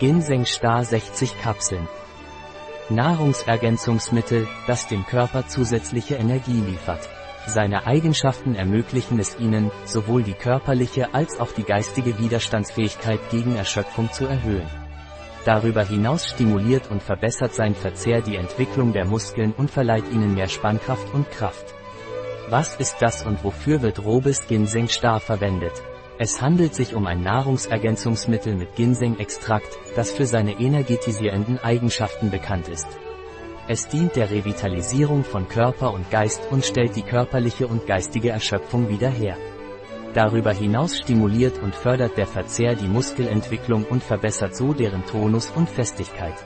Ginseng Star 60 Kapseln. Nahrungsergänzungsmittel, das dem Körper zusätzliche Energie liefert. Seine Eigenschaften ermöglichen es ihnen, sowohl die körperliche als auch die geistige Widerstandsfähigkeit gegen Erschöpfung zu erhöhen. Darüber hinaus stimuliert und verbessert sein Verzehr die Entwicklung der Muskeln und verleiht ihnen mehr Spannkraft und Kraft. Was ist das und wofür wird Robes Ginseng Star verwendet? Es handelt sich um ein Nahrungsergänzungsmittel mit Ginseng-Extrakt, das für seine energetisierenden Eigenschaften bekannt ist. Es dient der Revitalisierung von Körper und Geist und stellt die körperliche und geistige Erschöpfung wieder her. Darüber hinaus stimuliert und fördert der Verzehr die Muskelentwicklung und verbessert so deren Tonus und Festigkeit.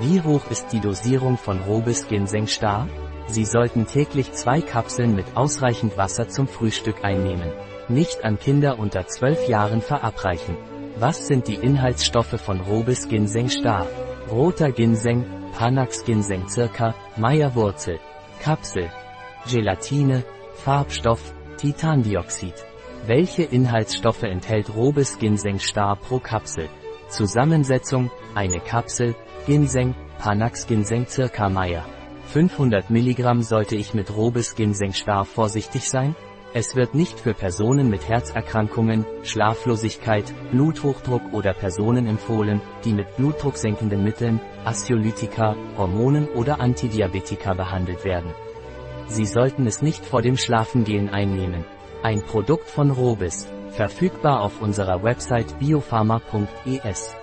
Wie hoch ist die Dosierung von Robis Ginseng Star? Sie sollten täglich zwei Kapseln mit ausreichend Wasser zum Frühstück einnehmen. Nicht an Kinder unter 12 Jahren verabreichen. Was sind die Inhaltsstoffe von Robis Ginseng Star? Roter Ginseng, Panax Ginseng circa, Meierwurzel, Kapsel, Gelatine, Farbstoff, Titandioxid. Welche Inhaltsstoffe enthält Robes Ginseng Star pro Kapsel? Zusammensetzung, eine Kapsel, Ginseng, Panax Ginseng circa Meier. 500 Milligramm sollte ich mit Robes Ginseng Star vorsichtig sein? Es wird nicht für Personen mit Herzerkrankungen, Schlaflosigkeit, Bluthochdruck oder Personen empfohlen, die mit blutdrucksenkenden Mitteln, Assiolytika, Hormonen oder Antidiabetika behandelt werden. Sie sollten es nicht vor dem Schlafengehen einnehmen. Ein Produkt von Robis, verfügbar auf unserer Website biopharma.es.